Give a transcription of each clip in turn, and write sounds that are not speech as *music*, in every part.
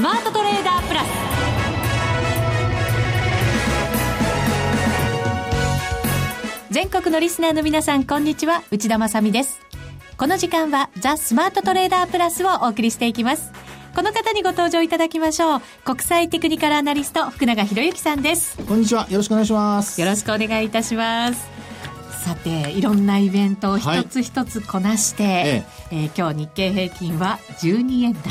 スマートトレーダープラス。全国のリスナーの皆さんこんにちは。内田まさです。この時間はザ・スマートトレーダープラスをお送りしていきます。この方にご登場いただきましょう。国際テクニカルアナリスト福永博之さんです。こんにちは。よろしくお願いします。よろしくお願いいたしますさていろんなイベントを一つ一つこなして、はい、ええ。えー、今日日経平均は12円高。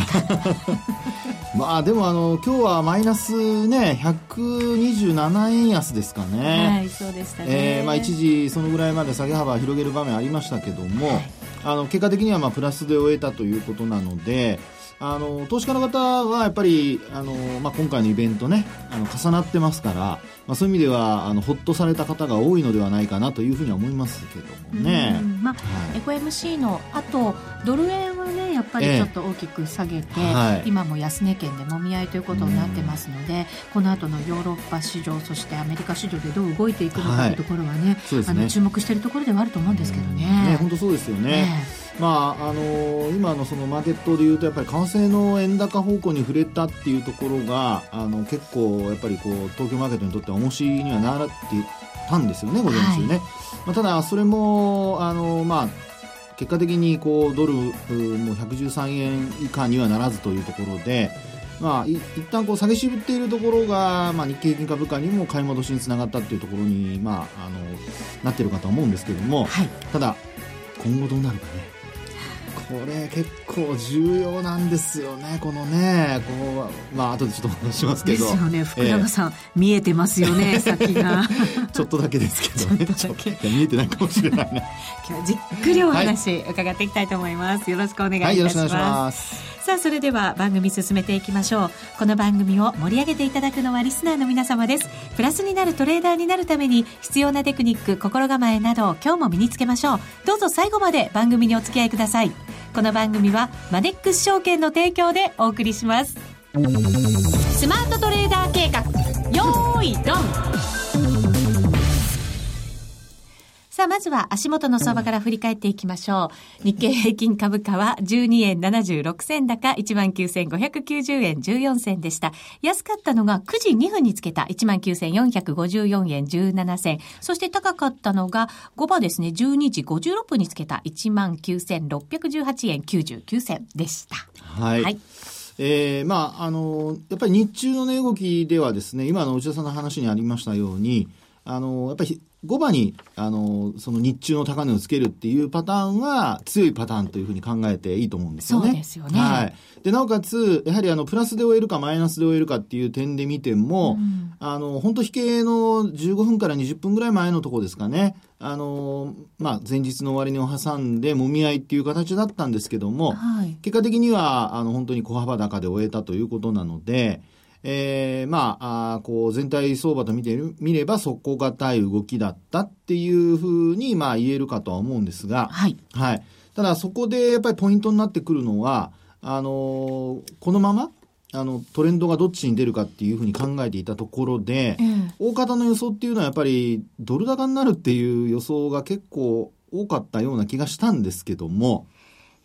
*laughs* まあでもあの今日はマイナスね127円安ですかね。はいそうでしたね、えー、まあ一時そのぐらいまで下げ幅広げる場面ありましたけども、はい、あの結果的にはまあプラスで終えたということなのであの投資家の方はやっぱりあの、まあ、今回のイベントねあの重なってますから、まあ、そういう意味ではあのほっとされた方が多いのではないかなというふうには思いますけどもね。まあ、はい、FOMC のあとドル円はねやっぱりちょっと大きく下げて、えはい、今も安値圏でもみ合いということになってますので、この後のヨーロッパ市場そしてアメリカ市場でどう動いていくのかというところはねはい、あの注目しているところではあると思うんですけどね。ね本当そうですよね、ねまああのー、今のそのマーケットでいうとやっぱり為替の円高方向に触れたっていうところがあの結構やっぱりこう東京マーケットにとっては重しにはなってたんですよね午前中ね、はい、まあ、ただそれもあのー、まあ結果的にこうドルも113円以下にはならずというところで、まあ、い一旦こう下げ渋っているところが、まあ、日経平均株価にも買い戻しにつながったというところに、まあ、あのなっているかと思うんですけども、はい、ただ今後どうなるかねこれ結構重要なんですよね。このねこうまあ後でちょっと話しますけど。ですよね。福永さん、えー、見えてますよね *laughs* 先が。ちょっとだけですけどね。ちょっとだけ。見えてないかもしれないな今日じっくりお話、伺っていきたいと思います。よろしくお願いいたします、はい、よろしくお願いします。さあそれでは番組進めていきましょう。この番組を盛り上げていただくのはリスナーの皆様です。プラスになるトレーダーになるために必要なテクニック心構えなど今日も身につけましょう。どうぞ最後まで番組にお付き合いくださいこの番組はマネックス証券の提供でお送りします。スマートトレーダー計画。よーいドン。さあ、まずは足元の相場から振り返っていきましょう。日経平均株価は12円76銭高、19,590円14銭でした。安かったのが9時2分につけた19,454円17銭。そして高かったのが5番ですね、12時56分につけた19,618円99銭でした。はい、はいえー、まあ、あの、やっぱり日中の値動きではですね、今の内田さんの話にありましたように、あの、やっぱり5番に、あの、その日中の高値をつけるっていうパターンは強いパターンというふうに考えていいと思うんですよね。そうですよね。はい。で、なおかつ、やはりあの、プラスで終えるかマイナスで終えるかっていう点で見ても、うん、あの、本当引けの15分から20分ぐらい前のところですかね。あの、まあ、前日の終値を挟んで、もみ合いっていう形だったんですけども、はい、結果的には、あの、本当に小幅高で終えたということなので、えー、まあ、あこう全体相場と見てみれば底堅い動きだったっていうふうに、まあ言えるかとは思うんですが、はい。はい。ただそこでやっぱりポイントになってくるのは、あのー、このまま、あの、トレンドがどっちに出るかっていうふうに考えていたところで、うん、大方の予想っていうのはやっぱりドル高になるっていう予想が結構多かったような気がしたんですけども、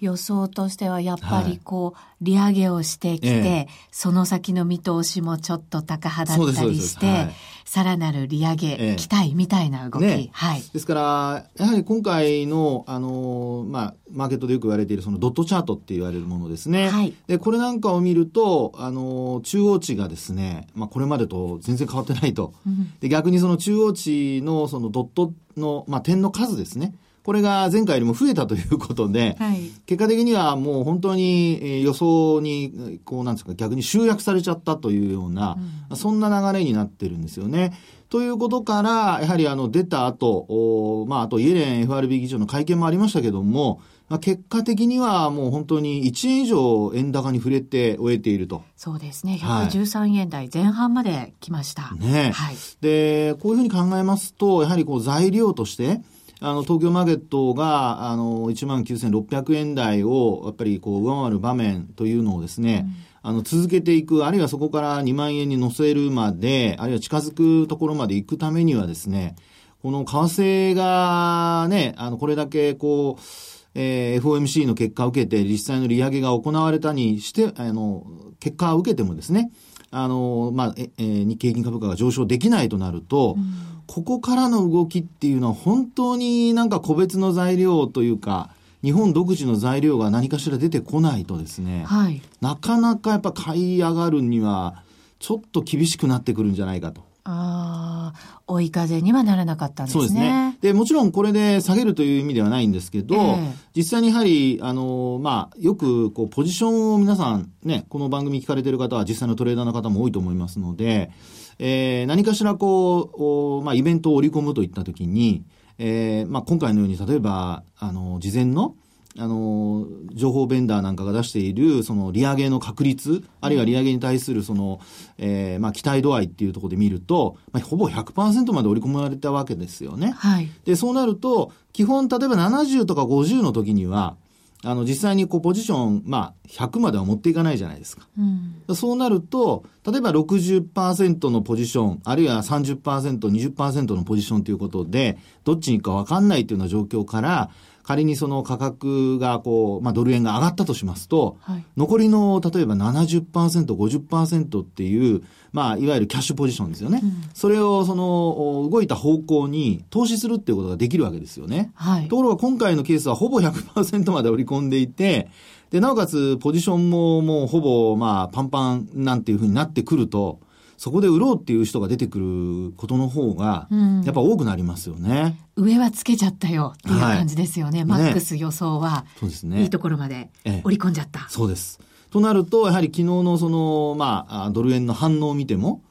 予想としてはやっぱりこう、利上げをしてきて、ええ、その先の見通しもちょっと高派だったりして、さらなる利上げ、期待みたいな動き、ね、はい。ですから、やはり今回の、あの、まあ、マーケットでよく言われているそのドットチャートって言われるものですね。はい。で、これなんかを見ると、あの、中央値がですね、まあ、これまでと全然変わってないと。うん、で、逆にその中央値のそのドットの、まあ、点の数ですね。これが前回よりも増えたということで、*laughs* はい、結果的にはもう本当に予想に、こうなんですか、逆に集約されちゃったというような、うん、そんな流れになってるんですよね。ということから、やはりあの出た後、まああとイエレン FRB 議長の会見もありましたけども、まあ、結果的にはもう本当に1円以上円高に触れて終えていると。そうですね。113円台前半まで来ました。はい、ね、はい。で、こういうふうに考えますと、やはりこう材料として、あの、東京マーケットが、あの、19,600円台を、やっぱりこう、上回る場面というのをですね、うん、あの、続けていく、あるいはそこから2万円に乗せるまで、あるいは近づくところまで行くためにはですね、この為替がね、あの、これだけこう、えー、FOMC の結果を受けて実際の利上げが行われたにして、あの、結果を受けてもですね、あの、まあ、えー、日経平均株価が上昇できないとなると、うん、ここからの動きっていうのは本当になんか個別の材料というか、日本独自の材料が何かしら出てこないとですね、はい、なかなかやっぱ買い上がるには、ちょっと厳しくなってくるんじゃないかと。ああ、追い風にはならなかったんですね。そうですね。で、もちろんこれで下げるという意味ではないんですけど、えー、実際にやはり、あの、まあ、よく、こう、ポジションを皆さん、ね、この番組聞かれてる方は実際のトレーダーの方も多いと思いますので、えー、何かしらこう、まあ、イベントを織り込むといったときに、えー、まあ、今回のように、例えば、あの、事前の、あの、情報ベンダーなんかが出している、その利上げの確率、あるいは利上げに対するその、えー、まあ期待度合いっていうところで見ると、まあ、ほぼ100%まで織り込まれたわけですよね。はい。で、そうなると、基本、例えば70とか50の時には、あの、実際にこう、ポジション、まあ、100までは持っていかないじゃないですか。うん、そうなると、例えば60%のポジション、あるいは30%、20%のポジションということで、どっちに行くか分かんないというような状況から、仮にその価格がこう、まあ、ドル円が上がったとしますと、はい、残りの例えば70%、50%っていう、まあ、いわゆるキャッシュポジションですよね。うん、それをその動いた方向に投資するっていうことができるわけですよね。はい、ところが今回のケースはほぼ100%まで織り込んでいて、で、なおかつポジションももうほぼまあパンパンなんていうふうになってくると、そこで売ろうっていう人が出てくることの方が、やっぱ多くなりますよね。うん、上はつけちゃったよっていう感じですよね。はい、マックス予想は、そうですね。いいところまで織り込んじゃった。ええ、そうです。となると、やはり昨日のその、まあ、ドル円の反応を見ても、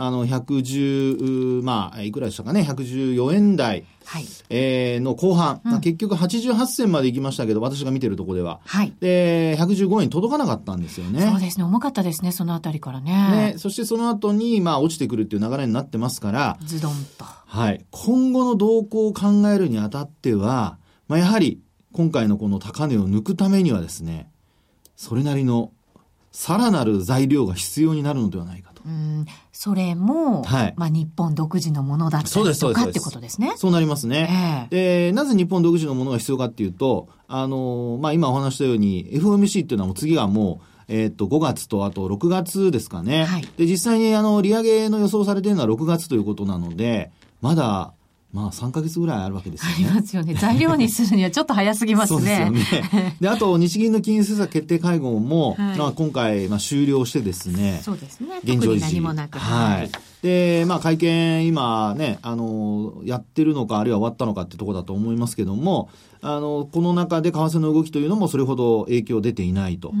あの、110、まあ、いくらでしたかね、114円台、はい、えー、の後半、うん、結局88銭まで行きましたけど、私が見てるところでは。はい。で、115円届かなかったんですよね。そうですね、重かったですね、そのあたりからね。ね、そしてその後に、まあ、落ちてくるっていう流れになってますから、ズドンと。はい。今後の動向を考えるにあたっては、まあ、やはり、今回のこの高値を抜くためにはですね、それなりのさらなる材料が必要になるのではないかと。うん、それも、はい、まあ日本独自のものだったりとかってことですね。そうなりますね。えー、で、なぜ日本独自のものが必要かっていうと、あの、まあ今お話したように FOMC っていうのはもう次はもう、えっ、と、5月とあと6月ですかね。はい、で、実際にあの、利上げの予想されているのは6月ということなので、まだまあ3か月ぐらいあるわけですよね。ありますよね。材料にするにはちょっと早すぎますね。そうですよね。で、あと日銀の金融政策決定会合も、はい、まあ今回、まあ終了してですね。そうですね。現状維持。何もなく。はい。で、まあ会見今ね、あの、やってるのかあるいは終わったのかってところだと思いますけども、あの、この中で為替の動きというのもそれほど影響出ていないと。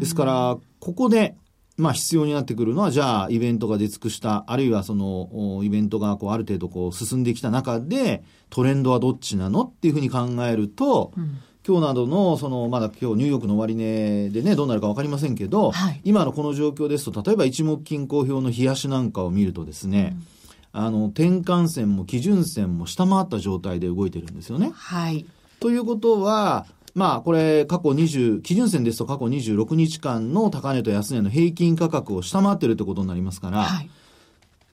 ですから、ここで、まあ必要になってくるのは、じゃあイベントが出尽くした、あるいはそのイベントがこうある程度こう進んできた中で、トレンドはどっちなのっていうふうに考えると、うん、今日などの、その、まだ今日ニューヨークの終値でね、どうなるかわかりませんけど、はい、今のこの状況ですと、例えば一目均衡表の冷やしなんかを見るとですね、うん、あの、転換線も基準線も下回った状態で動いてるんですよね。はい。ということは、まあ、これ、過去20、基準線です。と過去26日間の高値と安値の平均価格を下回っているということになりますから、はい、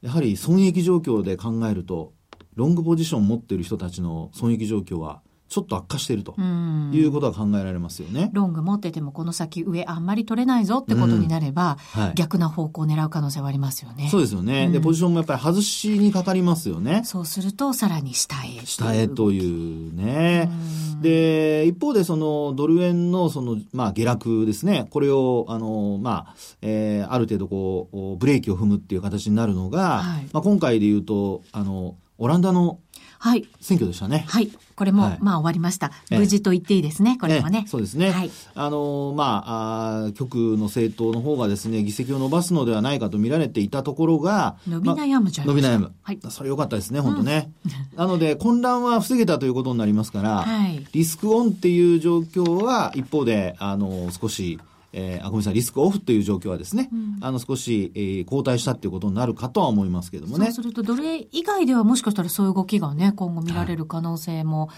やはり損益状況で考えると、ロングポジションを持っている人たちの損益状況はちょっと悪化しているということが考えられますよね。ロング持っててもこの先上あんまり取れないぞってことになれば、うんはい、逆な方向を狙う可能性はありますよね。そうですよね。うん、で、ポジションもやっぱり外しにかかりますよね。そうするとさらに下へ。下へというね。うで、一方でそのドル円のその、まあ下落ですね。これを、あの、まあ、えー、ある程度こう、ブレーキを踏むっていう形になるのが、はい、まあ今回で言うと、あの、オランダのはい。選挙でしたね。はい。これも、はい、まあ終わりました。無事と言っていいですね、これもね。そうですね。はい。あの、まあ、あ極の政党の方がですね、議席を伸ばすのではないかと見られていたところが、伸び悩むじゃないですか。伸び悩む。はい。それ良かったですね、本当ね。うん、なので、混乱は防げたということになりますから、はい。リスクオンっていう状況は、一方で、あの、少し、えー、あごめんなさい、リスクオフという状況はですね、うん、あの少し、えー、後退したっていうことになるかとは思いますけどもね。そうすると、どれ以外ではもしかしたらそういう動きがね、今後見られる可能性も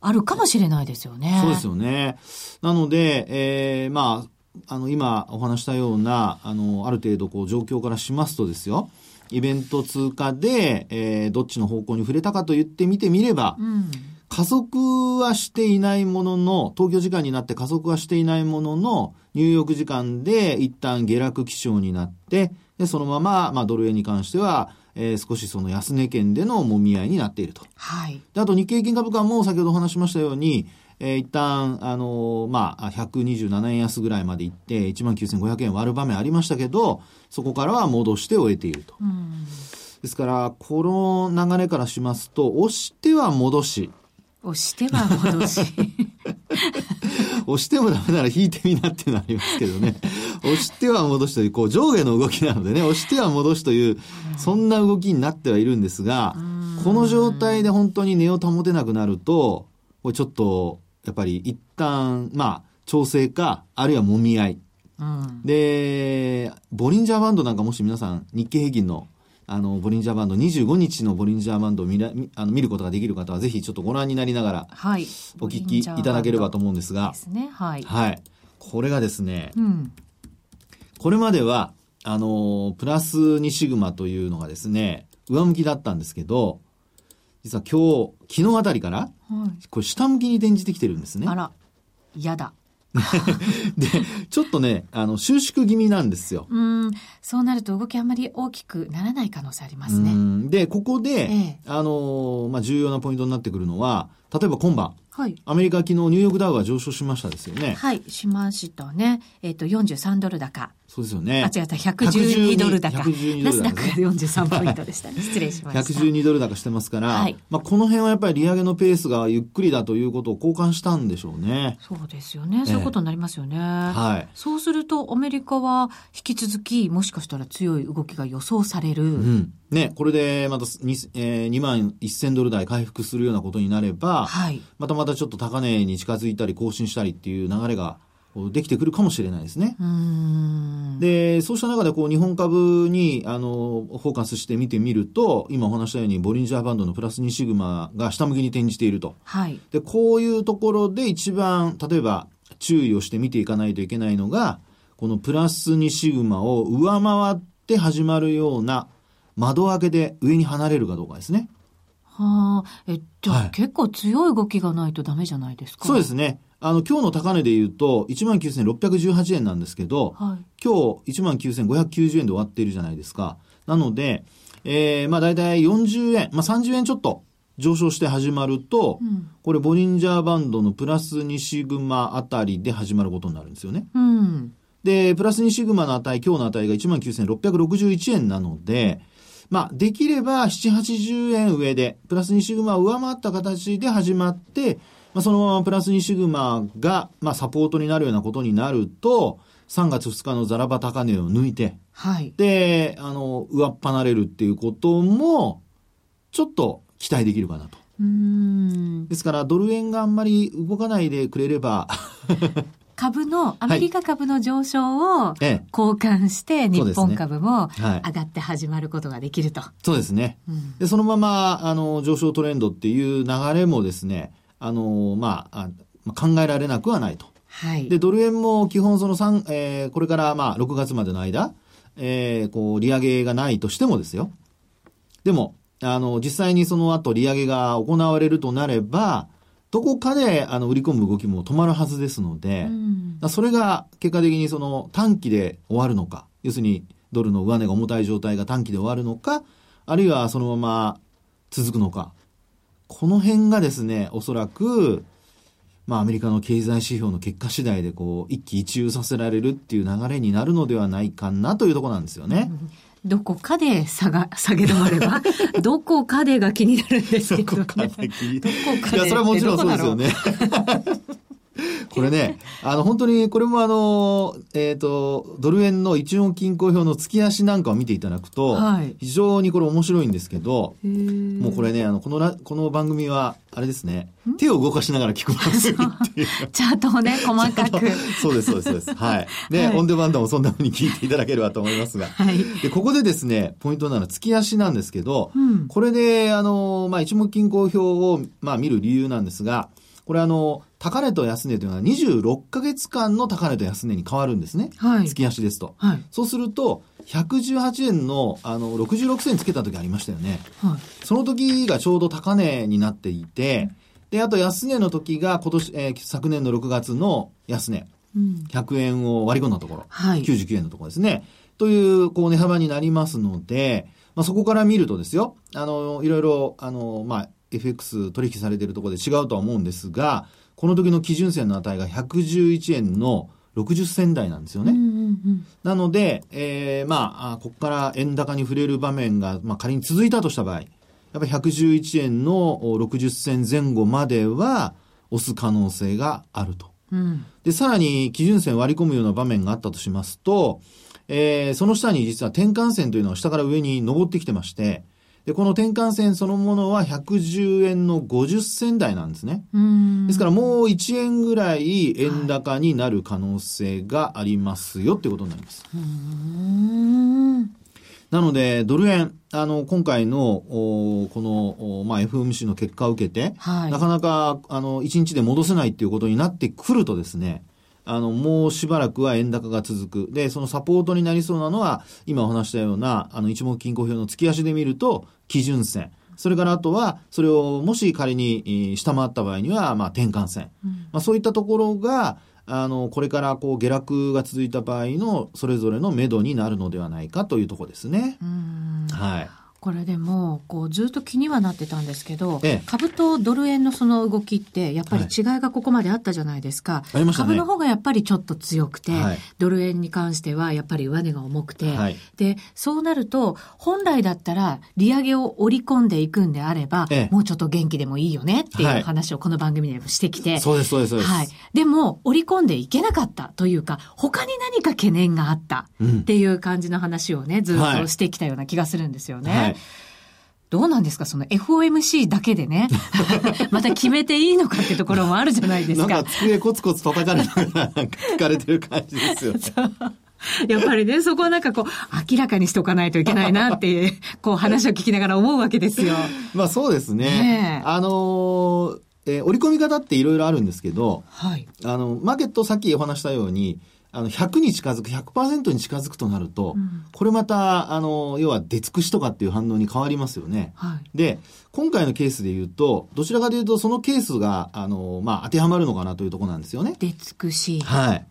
あるかもしれないですよね。そうですよね。なので、えー、まあ、あの、今お話したような、あの、ある程度こう状況からしますとですよ、イベント通過で、えー、どっちの方向に触れたかと言ってみてみれば、うん加速はしていないものの、東京時間になって加速はしていないものの、ニューヨーク時間で一旦下落基調になって、で、そのまま、まあ、ドル円に関しては、えー、少しその安値圏でのもみ合いになっていると。はい。で、あと日経平均株価も先ほどお話しましたように、えー、一旦、あのー、まあ、127円安ぐらいまで行って、19,500円割る場面ありましたけど、そこからは戻して終えていると。ですから、この流れからしますと、押しては戻し。押しては戻し。押してもダメなら引いてみなっていうのはありますけどね。押しては戻しという、こう上下の動きなのでね、押しては戻しという、そんな動きになってはいるんですが、この状態で本当に値を保てなくなると、これちょっと、やっぱり一旦、まあ、調整か、あるいは揉み合い。うん、で、ボリンジャーバンドなんかもし皆さん、日経平均のあの、ボリンジャーバンド、25日のボリンジャーバンドを見らあの見ることができる方は、ぜひちょっとご覧になりながら、はい、お聞きいただければと思うんですが、ですね、はい。はい。これがですね、うん、これまでは、あの、プラス2シグマというのがですね、上向きだったんですけど、実は今日、昨日あたりから、はい、これ下向きに転じてきてるんですね。あら、嫌だ。で、ちょっとね、あの、収縮気味なんですよ。うん。そうなると動きあんまり大きくならない可能性ありますね。で、ここで、ええ、あの、まあ、重要なポイントになってくるのは、例えば今晩、はい、アメリカ昨日ニューヨークダウが上昇しましたですよね。はい、しましたね。えっ、ー、と、43ドル高。そうですよね。あ、違った、112ドル高。112ナスダックが43ポイントでしたね。*laughs* 失礼しました。112ドル高してますから、はい、まあこの辺はやっぱり利上げのペースがゆっくりだということを交換したんでしょうね。そうですよね。そういうことになりますよね。はい。そうすると、アメリカは引き続き、もしかしたら強い動きが予想される。うん。ね、これでまた 2,、えー、2万1000ドル台回復するようなことになれば、はい、またまたちょっと高値に近づいたり更新したりっていう流れができてくるかもしれないですね。で、そうした中でこう日本株にあのフォーカスして見てみると、今お話したようにボリンジャーバンドのプラス2シグマが下向きに転じていると。はい、で、こういうところで一番、例えば注意をして見ていかないといけないのが、このプラス2シグマを上回って始まるような窓開けで上に離れるかどうかですね。はあ、え、じゃあ、はい、結構強い動きがないとダメじゃないですか？そうですね。あの、今日の高値で言うと、19,618円なんですけど、はい、今日19,590円で終わっているじゃないですか。なので、えー、まあ大体40円、まあ30円ちょっと上昇して始まると、うん、これボリンジャーバンドのプラス2シグマあたりで始まることになるんですよね。うん、で、プラス2シグマの値、今日の値が19,661円なので、まあ、できれば7、80円上で、プラス2シグマを上回った形で始まって、まあ、そのままプラス2シグマが、まあ、サポートになるようなことになると、3月2日のザラバ高値を抜いて、はい。で、あの、上っ離れるっていうことも、ちょっと期待できるかなと。うんですから、ドル円があんまり動かないでくれれば株の、アメリカ株の上昇を交換して、日本株も上がって始まることができると。そうですね。でそのまま、あの、上昇トレンドっていう流れもですね、あの、まあ、考えられなくはないと。はい。で、ドル円も基本その3、えー、これからまあ、6月までの間、えー、こう、利上げがないとしてもですよ。でも、あの、実際にその後利上げが行われるとなれば、どこかであの売り込む動きも止まるはずですので、うん、それが結果的にその短期で終わるのか、要するにドルの上値が重たい状態が短期で終わるのか、あるいはそのまま続くのか、この辺がですね、おそらく、まあアメリカの経済指標の結果次第でこう一喜一憂させられるっていう流れになるのではないかなというところなんですよね。う *laughs* んどこかで下が、下げ止まれば、*laughs* どこかでが気になるんですけど、ね、どこかで気にどこかで。いや、それはもちろんそうですよね。*laughs* これね、あの、本当に、これもあの、えっ、ー、と、ドル円の一応均衡表の月足なんかを見ていただくと、はい、非常にこれ面白いんですけど、もうこれね、あの、このこの番組は、あれですね、手を動かしながら聞く番組っていう。チャートをね、細かく。*laughs* そうです、そうです、そうです。はい。で、*laughs* はい、オンデマンドもそんな風に聞いていただければと思いますが。はい。で、ここでですね、ポイントなのは月足なんですけど、うん、これで、あの、まあ、一目均衡表を、まあ、見る理由なんですが、これあの、高値と安値というのは26ヶ月間の高値と安値に変わるんですね。はい。月足ですと。はい。そうすると、118円の、あの、66銭つけた時ありましたよね。はい。その時がちょうど高値になっていて、で、あと安値の時が今年、えー、昨年の6月の安値。うん、100円を割り込んだところ。はい。99円のところですね。という、こう、値幅になりますので、まあ、そこから見るとですよ、あの、いろいろ、あの、まあ、FX 取引されているところで違うとは思うんですが、この時の基準線の値が111円の60銭台なんですよね。うんうんうん、なので、えー、まあ、ここから円高に触れる場面が、まあ、仮に続いたとした場合、やっぱり111円の60銭前後までは押す可能性があると。うん、で、さらに基準線割り込むような場面があったとしますと、えー、その下に実は転換線というのは下から上に登ってきてまして、で、この転換線そのものは110円の50銭台なんですね。ですからもう1円ぐらい円高になる可能性がありますよってことになります。なので、ドル円、あの、今回の、この、まあ、FOMC の結果を受けて、はい、なかなか、あの、1日で戻せないっていうことになってくるとですね、あの、もうしばらくは円高が続く。で、そのサポートになりそうなのは、今お話したような、あの、一目均衡表の月足で見ると、基準線。それからあとは、それをもし仮に下回った場合には、まあ、転換線。うん、まあ、そういったところが、あの、これからこう下落が続いた場合のそれぞれの目処になるのではないかというところですね。はい。これでもこうずっと気にはなってたんですけど、ええ、株とドル円のその動きってやっぱり違いがここまであったじゃないですか、はいね、株の方がやっぱりちょっと強くて、はい、ドル円に関してはやっぱり上値が重くて、はい、でそうなると本来だったら利上げを織り込んでいくんであれば、え、もうちょっと元気でもいいよねっていう話をこの番組でしてきて、そうですそうですそうです、はい、でも織り込んでいけなかったというか他に何か懸念があったっていう感じの話をねずっとしてきたような気がするんですよね。どうなんですか？その FOMC だけでね、*laughs* また決めていいのかってところもあるじゃないですか。なんか机コツコツ叩かれながらなんか聞かれてる感じですよね。*laughs* やっぱりね、そこはなんかこう、明らかにしておかないといけないなっていう、*laughs* こう話を聞きながら思うわけですよ。まあそうですね。ねあのー、えー、折り込み方っていろいろあるんですけど、はい。あの、マーケットさっきお話したように、あの、100に近づく、100%に近づくとなると、うん、これまた、あの、要は出尽くしとかっていう反応に変わりますよね。はい、で、今回のケースで言うと、どちらかというと、そのケースが、あの、まあ、当てはまるのかなというところなんですよね。出尽くし。はい。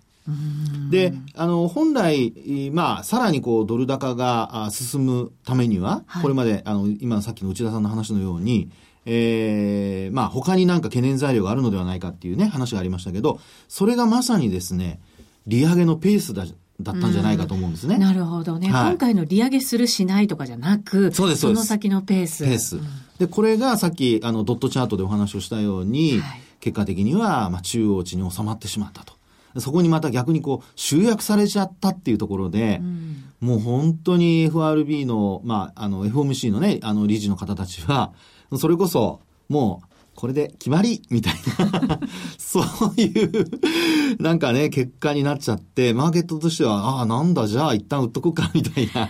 で、あの、本来、まあ、さらにこう、ドル高が進むためには、はい、これまで、あの、今さっきの内田さんの話のように、ええー、まあ、他になんか懸念材料があるのではないかっていうね、話がありましたけど、それがまさにですね、利上げのペースだだったんじゃないかと思うんですね。なるほどね、はい、今回の利上げするしないとかじゃなく、そうです、その先のペース。ペース。うん、で、これがさっき、あの、ドットチャートでお話をしたように、はい、結果的には、まあ、中央値に収まってしまったと。そこにまた逆にこう、集約されちゃったっていうところで、うん、もう本当に FRB の、まあ、あの、FOMC のね、あの、理事の方たちは、それこそ、もう、これで決まりみたいな *laughs* そういう *laughs* なんかね、結果になっちゃって、マーケットとしては、ああ、なんだ、じゃあ一旦売っとくか、*laughs* みたいな。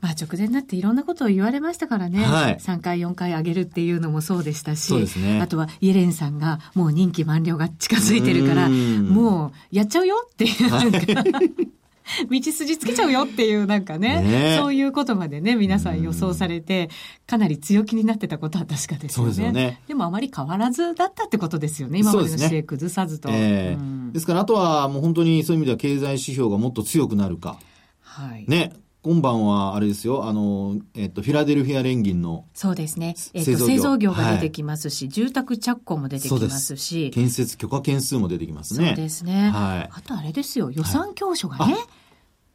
まあ直前になっていろんなことを言われましたからね。はい、3回、4回上げるっていうのもそうでしたし。そうですね。あとはイエレンさんがもう任期満了が近づいてるから、もうやっちゃうよっていう、なんか、*laughs* *laughs* 道筋つけちゃうよっていうなんかね、ねそういうことまでね、皆さん予想されて、かなり強気になってたことは確かですよね。ですよね。でもあまり変わらずだったってことですよね、今までの姿勢崩さずと。ですね、えーうん、ですからあとはもう本当にそういう意味では経済指標がもっと強くなるか。はい。ね。今晩はあれですよ、あの、えっと、フィラデルフィア連銀の。そうですね。えっと、製造業が出てきますし、はい、住宅着工も出てきますし。建設許可件数も出てきますね。そうですね。はい。あとあれですよ、予算教書がね。はい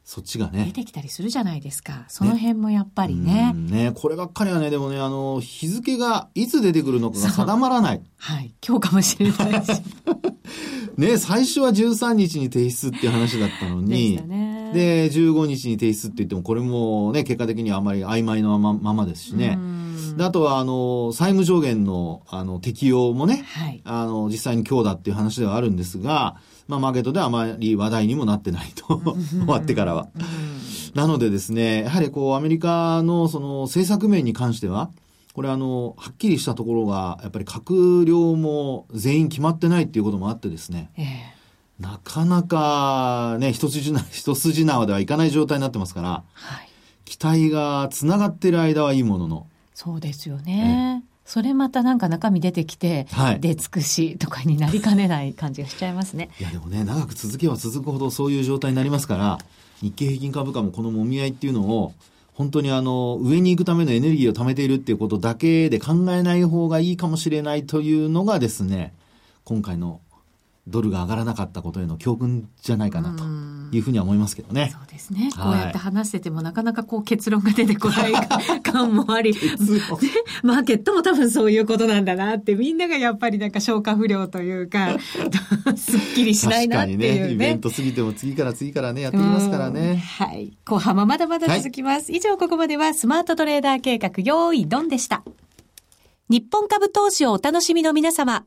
そっちがね。出てきたりするじゃないですか。その辺もやっぱりね。ね、こればっかりはね、でもね、あの、日付がいつ出てくるのかが定まらない。はい。今日かもしれないし。*laughs* ね、最初は13日に提出っていう話だったのに、でね、で、15日に提出って言っても、これもね、結果的にはあまり曖昧なままですしね。であとは、あの、債務上限の、あの、適用もね、はい、あの、実際に今日だっていう話ではあるんですが、まあ、マーケットではあまり話題にもなってないと。*laughs* 終わってからは。なのでですね、やはりこう、アメリカのその政策面に関しては、これあの、はっきりしたところが、やっぱり閣僚も全員決まってないっていうこともあってですね、えー、なかなかね、一筋縄、*laughs* 一筋縄ではいかない状態になってますから、はい、期待がつながっている間はいいものの。そうですよね。それまたなんか中身出てきて、はい、出尽くしとかになりかねない感じがしちゃいますね。いやでもね、長く続けば続くほどそういう状態になりますから、日経平均株価もこのもみ合いっていうのを、本当にあの、上に行くためのエネルギーを貯めているっていうことだけで考えない方がいいかもしれないというのがですね、今回のドルが上がらなかったことへの教訓じゃないかなというふうには思いますけどね。そうですね。こうやって話してても、なかなかこう結論が出てこない感もあり、*laughs* マーケットも多分そういうことなんだなって、みんながやっぱりなんか消化不良というか、*laughs* すっきりしないなっていうね。確かにね、イベント過ぎても次から次からね、やってきますからね。はい。後半もまだまだ続きます。はい、以上、ここまではスマートトレーダー計画、用意ドンでした。日本株投資をお楽しみの皆様。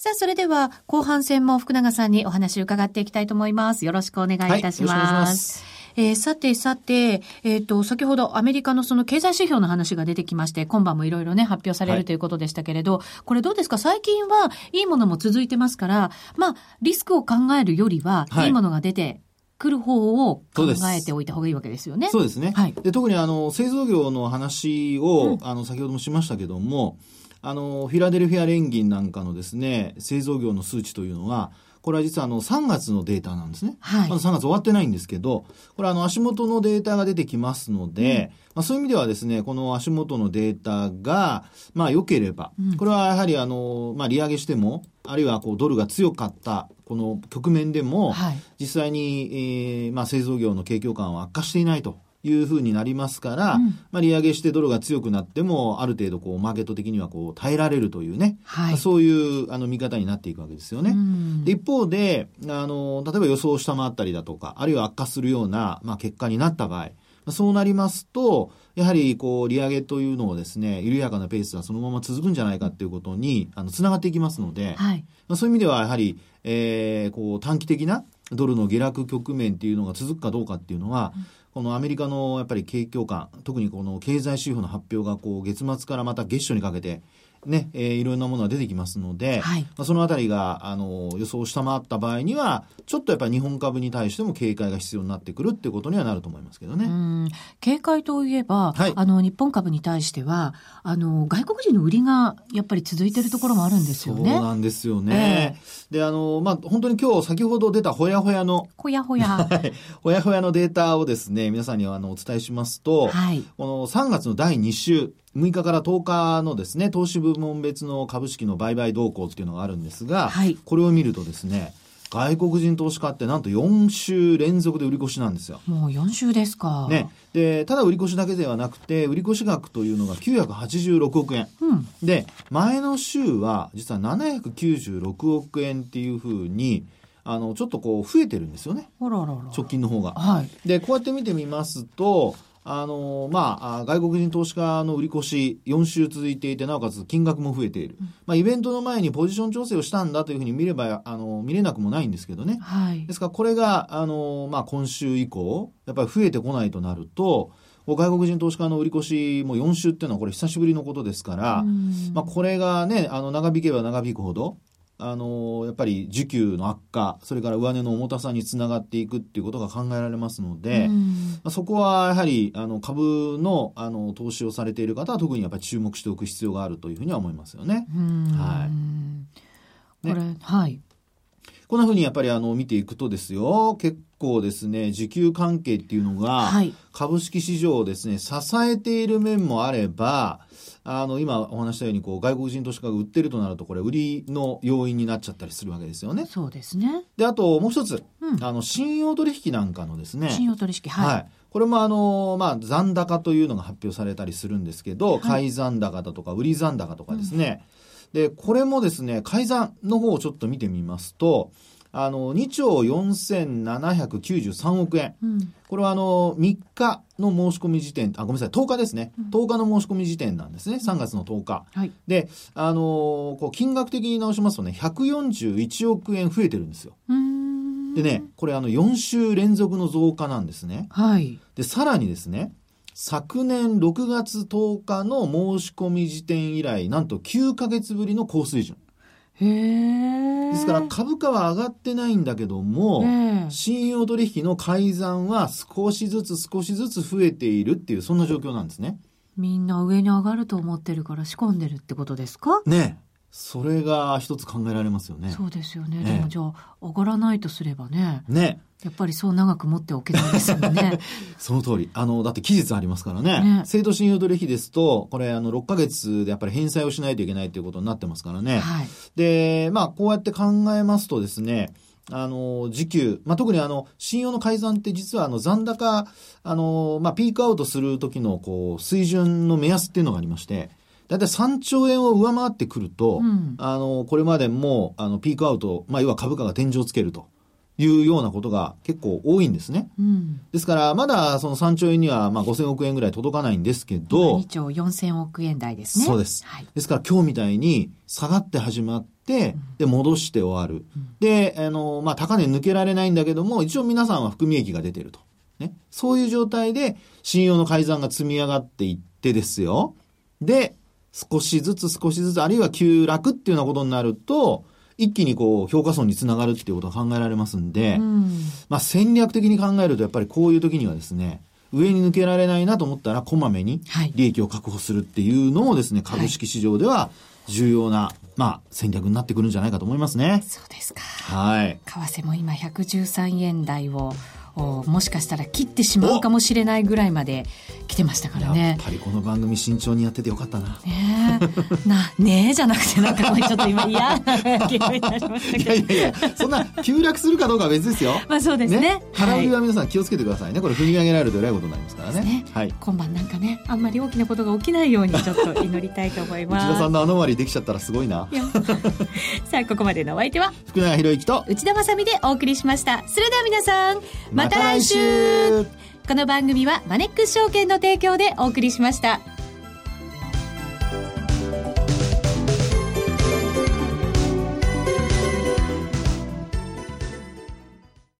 さあ、それでは後半戦も福永さんにお話を伺っていきたいと思います。よろしくお願いいたします。はい、ますえー、さてさて、えっ、ー、と、先ほどアメリカのその経済指標の話が出てきまして、今晩もいろいろね、発表されるということでしたけれど、はい、これどうですか？最近はいいものも続いてますから、まあ、リスクを考えるよりは、いいものが出て、来る方を考えておいた方がいいわけですよね。そうですね。はい、で特にあの製造業の話を、うん、あの先ほどもしましたけども、あのフィラデルフィア連銀なんかのですね製造業の数値というのはこれは実はあの3月のデータなんですね。はい、まだ3月終わってないんですけど、これあの足元のデータが出てきますので、うん、まあ、そういう意味ではですね、この足元のデータが、まあ良ければ、これはやはりあの、まあ利上げしても、あるいはこうドルが強かったこの局面でも、はい、実際に、えー、まあ製造業の景況感は悪化していないと。いうふうになりますから、うん、まあ、利上げしてドルが強くなっても、ある程度こう、マーケット的にはこう、耐えられるというね、はい、そういうあの見方になっていくわけですよね。で一方で、あの、例えば予想を下回ったりだとか、あるいは悪化するような、まあ、結果になった場合、そうなりますと、やはりこう利上げというのをですね、緩やかなペースはそのまま続くんじゃないかっていうことにあのつながっていきますので、はい、まあ、そういう意味ではやはり、えー、こう短期的なドルの下落局面っていうのが続くかどうかっていうのは、うんこのアメリカのやっぱり景況感特にこの経済指標の発表がこう月末からまた月初にかけてね、えー、いろんなものが出てきますので、はい、まあ、そのあたりが、あの、予想を下回った場合には、ちょっとやっぱり日本株に対しても警戒が必要になってくるっていうことにはなると思いますけどね。警戒といえば、はい、あの、日本株に対しては、あの、外国人の売りがやっぱり続いてるところもあるんですよね。そうなんですよね。えー、で、あの、まあ、本当に今日先ほど出たほやほやの、ほやほや。*laughs* ほやほやのデータをですね、皆さんにはあのお伝えしますと、はい、この3月の第2週、6日から10日のですね、投資部門別の株式の売買動向っていうのがあるんですが、はい、これを見るとですね、外国人投資家ってなんと4週連続で売り越しなんですよ。もう4週ですか。ね。で、ただ売り越しだけではなくて、売り越し額というのが986億円。うん、で、前の週は実は796億円っていうふうに、あのちょっとこう増えてるんですよねあららら直近の方が。はい、でこうやって見てみますとあのまあ、外国人投資家の売り越し、4週続いていて、なおかつ金額も増えている、うん、まあ、イベントの前にポジション調整をしたんだというふうに見れば、あの見れなくもないんですけどね、はい、ですからこれがあの、まあ、今週以降、やっぱり増えてこないとなると、外国人投資家の売り越しも4週っていうのはこれ久しぶりのことですから、まあ、これがね、あの長引けば長引くほど、あのやっぱり需給の悪化それから上値の重たさにつながっていくっていうことが考えられますので、まあ、そこはやはりあの株のあの投資をされている方は特にやっぱり注目しておく必要があるというふうには思いますよね。はい、これ、はい。こんなふうにやっぱりあの見ていくとですよ、結構ですね、需給関係っていうのが、株式市場をですね、支えている面もあれば、あの、今お話したように、こう、外国人投資家が売ってるとなると、これ、売りの要因になっちゃったりするわけですよね。そうですね。で、あと、もう一つ、うん、あの、信用取引なんかのですね。信用取引、はい。はい。これもあの、まあ、残高というのが発表されたりするんですけど、はい、買い残高だとか、売り残高とかですね。うん、で、これもですね、改ざんの方をちょっと見てみますと、あの2兆4793億円、うん、これはあの3日の申し込み時点あごめんなさい10日ですね、うん、10日の申し込み時点なんですね。3月の10日、はい、であのこう金額的に直しますとね141億円増えてるんですよ。でねこれあの4週連続の増加なんですね、はい、でさらにですね昨年6月10日の申し込み時点以来なんと9か月ぶりの高水準ですから株価は上がってないんだけども、信用取引の改ざんは少しずつ少しずつ増えているっていうそんな状況なんですね。みんな上に上がると思ってるから仕込んでるってことですか？ねそれが一つ考えられますよね。そうですよね。ねでもじゃあ上がらないとすればね。ね。やっぱりそう長く持っておけないですよね。*laughs* その通り。あの、だって期日ありますからね。ね制度信用取引ですと、これ、あの、6ヶ月でやっぱり返済をしないといけないということになってますからね。はい、で、まあ、こうやって考えますとですね、あの、時給、まあ、特にあの、信用の改ざんって実はあの、残高、あの、まあ、ピークアウトする時の、こう、水準の目安っていうのがありまして、だいたい3兆円を上回ってくると、うん、あの、これまでも、あの、ピークアウト、まあ、要は株価が天井をつけると。いうようなことが結構多いんですね。うん、ですから、まだその3兆円にはまあ5000億円ぐらい届かないんですけど。2兆4000億円台ですね。そうです。はい、ですから今日みたいに下がって始まって、で、戻して終わる。うん、で、あの、まあ、高値抜けられないんだけども、一応皆さんは含み益が出てると。ね。そういう状態で、信用の改ざんが積み上がっていってですよ。で、少しずつ少しずつ、あるいは急落っていうようなことになると、一気にこう評価損につながるっていうことが考えられますんで、うん、まあ戦略的に考えるとやっぱりこういう時にはですね、上に抜けられないなと思ったらこまめに利益を確保するっていうのもですね、株式市場では重要な、まあ戦略になってくるんじゃないかと思いますね。そうですか。はい。為替も今113円台をもしかしたら切ってしまうかもしれないぐらいまで来てましたからね。やっぱりこの番組慎重にやっててよかったな。ねえ。なねえじゃなくてなんかちょっと今嫌な気分になりましたけど。いやいやいやそんな急落するかどうかは別ですよ。まあそうですね。ね。空売りは皆さん気をつけてくださいね。これ踏み上げられるとえらいことになりますからね。ね、はい、今晩なんかねあんまり大きなことが起きないようにちょっと祈りたいと思います。内田さんのアノマリできちゃったらすごいな。さあここまでのお相手は福永博之と内田まさでお送りしました。それでは皆さんまた来週この番組はマネックス証券の提供でお送りしました。